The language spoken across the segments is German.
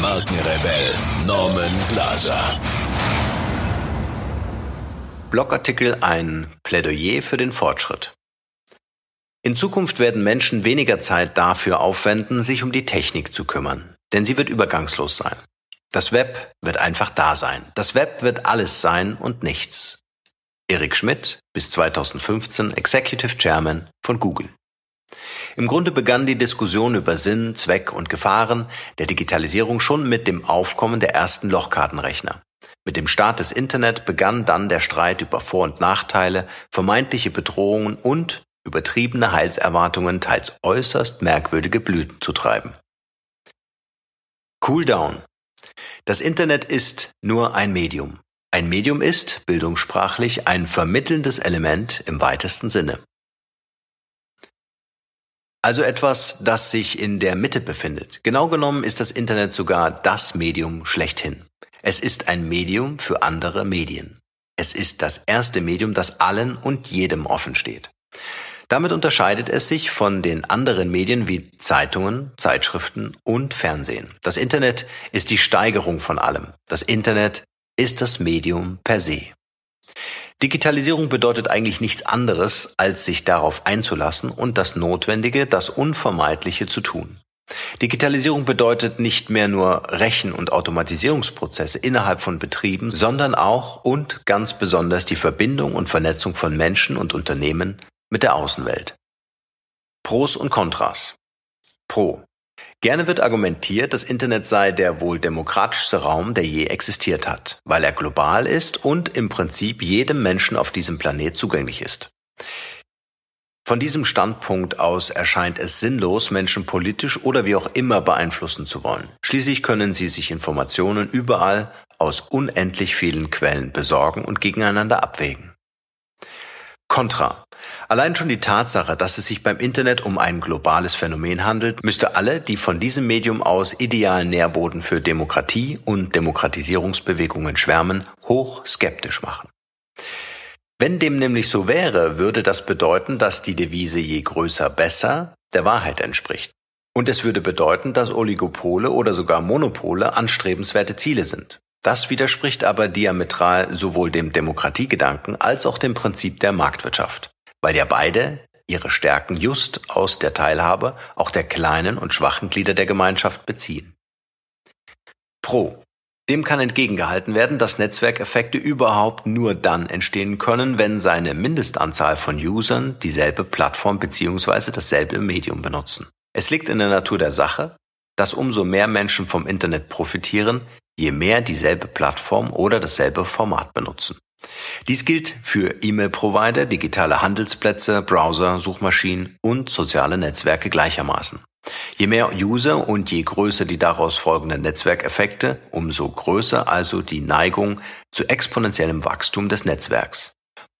Markenrebell Norman Glaser. Blogartikel ein Plädoyer für den Fortschritt. In Zukunft werden Menschen weniger Zeit dafür aufwenden, sich um die Technik zu kümmern, denn sie wird übergangslos sein. Das Web wird einfach da sein. Das Web wird alles sein und nichts. Erik Schmidt, bis 2015 Executive Chairman von Google. Im Grunde begann die Diskussion über Sinn, Zweck und Gefahren der Digitalisierung schon mit dem Aufkommen der ersten Lochkartenrechner. Mit dem Start des Internet begann dann der Streit über Vor- und Nachteile, vermeintliche Bedrohungen und übertriebene Heilserwartungen teils äußerst merkwürdige Blüten zu treiben. Cool down. Das Internet ist nur ein Medium. Ein Medium ist, bildungssprachlich, ein vermittelndes Element im weitesten Sinne. Also etwas, das sich in der Mitte befindet. Genau genommen ist das Internet sogar das Medium schlechthin. Es ist ein Medium für andere Medien. Es ist das erste Medium, das allen und jedem offen steht. Damit unterscheidet es sich von den anderen Medien wie Zeitungen, Zeitschriften und Fernsehen. Das Internet ist die Steigerung von allem. Das Internet ist das Medium per se. Digitalisierung bedeutet eigentlich nichts anderes, als sich darauf einzulassen und das Notwendige, das Unvermeidliche zu tun. Digitalisierung bedeutet nicht mehr nur Rechen- und Automatisierungsprozesse innerhalb von Betrieben, sondern auch und ganz besonders die Verbindung und Vernetzung von Menschen und Unternehmen mit der Außenwelt. Pros und Kontras. Pro. Gerne wird argumentiert, das Internet sei der wohl demokratischste Raum, der je existiert hat, weil er global ist und im Prinzip jedem Menschen auf diesem Planet zugänglich ist. Von diesem Standpunkt aus erscheint es sinnlos, Menschen politisch oder wie auch immer beeinflussen zu wollen. Schließlich können sie sich Informationen überall aus unendlich vielen Quellen besorgen und gegeneinander abwägen. Contra. Allein schon die Tatsache, dass es sich beim Internet um ein globales Phänomen handelt, müsste alle, die von diesem Medium aus idealen Nährboden für Demokratie und Demokratisierungsbewegungen schwärmen, hoch skeptisch machen. Wenn dem nämlich so wäre, würde das bedeuten, dass die Devise je größer besser der Wahrheit entspricht. Und es würde bedeuten, dass Oligopole oder sogar Monopole anstrebenswerte Ziele sind. Das widerspricht aber diametral sowohl dem Demokratiegedanken als auch dem Prinzip der Marktwirtschaft weil ja beide ihre Stärken just aus der Teilhabe auch der kleinen und schwachen Glieder der Gemeinschaft beziehen. Pro. Dem kann entgegengehalten werden, dass Netzwerkeffekte überhaupt nur dann entstehen können, wenn seine Mindestanzahl von Usern dieselbe Plattform bzw. dasselbe Medium benutzen. Es liegt in der Natur der Sache, dass umso mehr Menschen vom Internet profitieren, je mehr dieselbe Plattform oder dasselbe Format benutzen. Dies gilt für E-Mail-Provider, digitale Handelsplätze, Browser, Suchmaschinen und soziale Netzwerke gleichermaßen. Je mehr User und je größer die daraus folgenden Netzwerkeffekte, umso größer also die Neigung zu exponentiellem Wachstum des Netzwerks.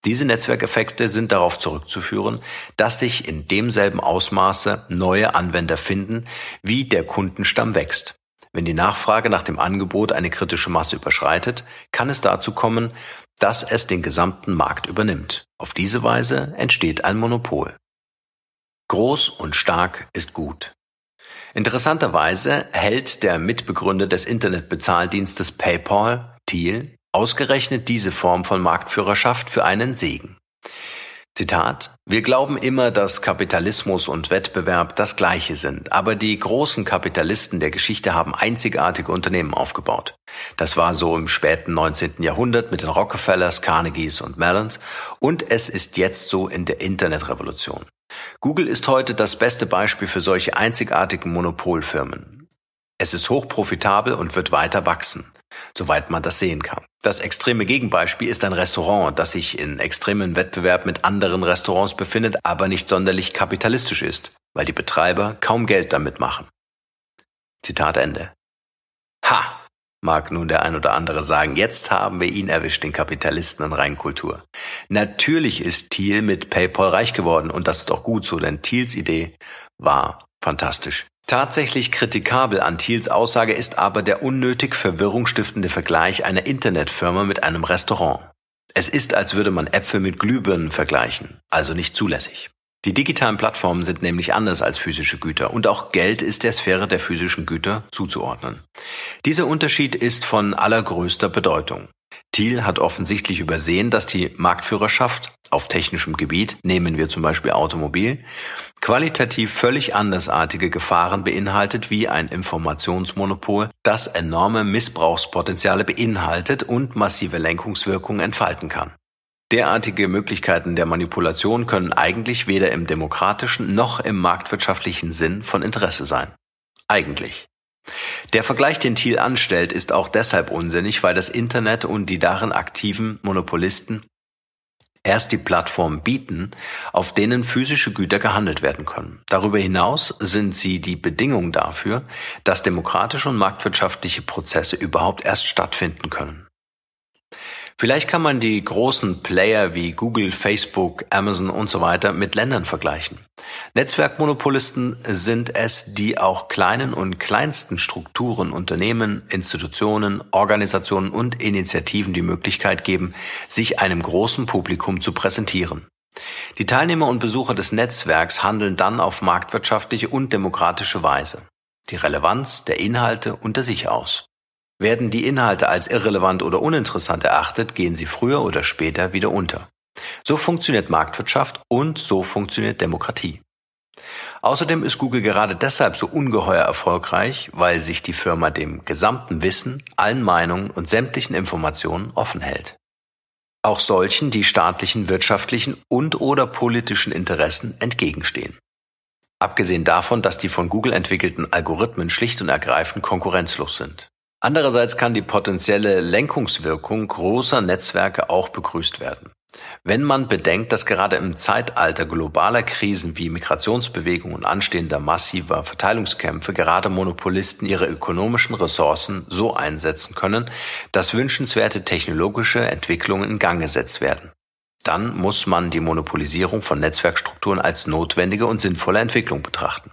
Diese Netzwerkeffekte sind darauf zurückzuführen, dass sich in demselben Ausmaße neue Anwender finden, wie der Kundenstamm wächst. Wenn die Nachfrage nach dem Angebot eine kritische Masse überschreitet, kann es dazu kommen, dass es den gesamten Markt übernimmt. Auf diese Weise entsteht ein Monopol. Groß und stark ist gut. Interessanterweise hält der Mitbegründer des Internetbezahldienstes PayPal, Thiel, ausgerechnet diese Form von Marktführerschaft für einen Segen. Zitat Wir glauben immer, dass Kapitalismus und Wettbewerb das gleiche sind, aber die großen Kapitalisten der Geschichte haben einzigartige Unternehmen aufgebaut. Das war so im späten 19. Jahrhundert mit den Rockefellers, Carnegies und Mellons und es ist jetzt so in der Internetrevolution. Google ist heute das beste Beispiel für solche einzigartigen Monopolfirmen. Es ist hochprofitabel und wird weiter wachsen soweit man das sehen kann. Das extreme Gegenbeispiel ist ein Restaurant, das sich in extremem Wettbewerb mit anderen Restaurants befindet, aber nicht sonderlich kapitalistisch ist, weil die Betreiber kaum Geld damit machen. Zitat Ende. Ha! mag nun der ein oder andere sagen, jetzt haben wir ihn erwischt, den Kapitalisten in Reinkultur. Natürlich ist Thiel mit PayPal reich geworden und das ist auch gut so, denn Thiels Idee war fantastisch. Tatsächlich kritikabel an Thiels Aussage ist aber der unnötig verwirrungsstiftende Vergleich einer Internetfirma mit einem Restaurant. Es ist, als würde man Äpfel mit Glühbirnen vergleichen, also nicht zulässig. Die digitalen Plattformen sind nämlich anders als physische Güter und auch Geld ist der Sphäre der physischen Güter zuzuordnen. Dieser Unterschied ist von allergrößter Bedeutung. Thiel hat offensichtlich übersehen, dass die Marktführerschaft auf technischem Gebiet, nehmen wir zum Beispiel Automobil, qualitativ völlig andersartige Gefahren beinhaltet wie ein Informationsmonopol, das enorme Missbrauchspotenziale beinhaltet und massive Lenkungswirkungen entfalten kann. Derartige Möglichkeiten der Manipulation können eigentlich weder im demokratischen noch im marktwirtschaftlichen Sinn von Interesse sein. Eigentlich. Der Vergleich, den Thiel anstellt, ist auch deshalb unsinnig, weil das Internet und die darin aktiven Monopolisten erst die Plattform bieten, auf denen physische Güter gehandelt werden können. Darüber hinaus sind sie die Bedingung dafür, dass demokratische und marktwirtschaftliche Prozesse überhaupt erst stattfinden können. Vielleicht kann man die großen Player wie Google, Facebook, Amazon und so weiter mit Ländern vergleichen. Netzwerkmonopolisten sind es, die auch kleinen und kleinsten Strukturen, Unternehmen, Institutionen, Organisationen und Initiativen die Möglichkeit geben, sich einem großen Publikum zu präsentieren. Die Teilnehmer und Besucher des Netzwerks handeln dann auf marktwirtschaftliche und demokratische Weise. Die Relevanz der Inhalte unter sich aus. Werden die Inhalte als irrelevant oder uninteressant erachtet, gehen sie früher oder später wieder unter. So funktioniert Marktwirtschaft und so funktioniert Demokratie. Außerdem ist Google gerade deshalb so ungeheuer erfolgreich, weil sich die Firma dem gesamten Wissen, allen Meinungen und sämtlichen Informationen offen hält. Auch solchen, die staatlichen, wirtschaftlichen und oder politischen Interessen entgegenstehen. Abgesehen davon, dass die von Google entwickelten Algorithmen schlicht und ergreifend konkurrenzlos sind. Andererseits kann die potenzielle Lenkungswirkung großer Netzwerke auch begrüßt werden. Wenn man bedenkt, dass gerade im Zeitalter globaler Krisen wie Migrationsbewegungen und anstehender massiver Verteilungskämpfe gerade Monopolisten ihre ökonomischen Ressourcen so einsetzen können, dass wünschenswerte technologische Entwicklungen in Gang gesetzt werden. Dann muss man die Monopolisierung von Netzwerkstrukturen als notwendige und sinnvolle Entwicklung betrachten.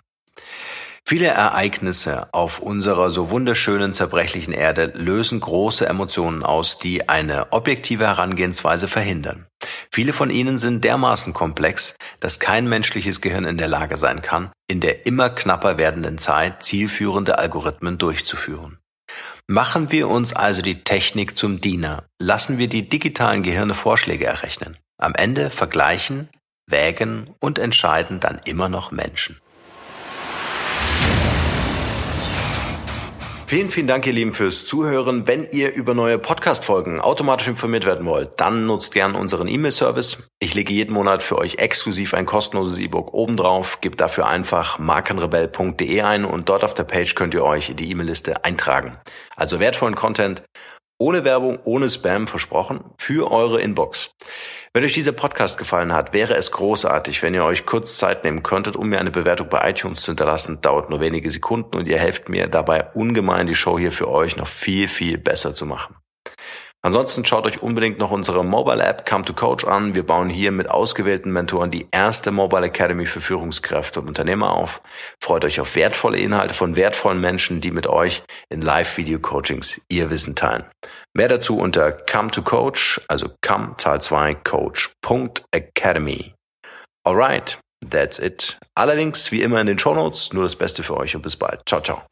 Viele Ereignisse auf unserer so wunderschönen zerbrechlichen Erde lösen große Emotionen aus, die eine objektive Herangehensweise verhindern. Viele von ihnen sind dermaßen komplex, dass kein menschliches Gehirn in der Lage sein kann, in der immer knapper werdenden Zeit zielführende Algorithmen durchzuführen. Machen wir uns also die Technik zum Diener, lassen wir die digitalen Gehirne Vorschläge errechnen. Am Ende vergleichen, wägen und entscheiden dann immer noch Menschen. Vielen, vielen Dank, ihr Lieben, fürs Zuhören. Wenn ihr über neue Podcast-Folgen automatisch informiert werden wollt, dann nutzt gerne unseren E-Mail-Service. Ich lege jeden Monat für euch exklusiv ein kostenloses E-Book obendrauf. Gebt dafür einfach markenrebell.de ein und dort auf der Page könnt ihr euch in die E-Mail-Liste eintragen. Also wertvollen Content ohne Werbung, ohne Spam versprochen für eure Inbox. Wenn euch dieser Podcast gefallen hat, wäre es großartig, wenn ihr euch kurz Zeit nehmen könntet, um mir eine Bewertung bei iTunes zu hinterlassen. Dauert nur wenige Sekunden und ihr helft mir dabei ungemein, die Show hier für euch noch viel, viel besser zu machen. Ansonsten schaut euch unbedingt noch unsere Mobile App Come to Coach an. Wir bauen hier mit ausgewählten Mentoren die erste Mobile Academy für Führungskräfte und Unternehmer auf. Freut euch auf wertvolle Inhalte von wertvollen Menschen, die mit euch in Live-Video-Coachings ihr Wissen teilen. Mehr dazu unter Come to Coach, also come Zahl 2 Coach.academy. Alright, that's it. Allerdings wie immer in den Show Notes. Nur das Beste für euch und bis bald. Ciao, ciao.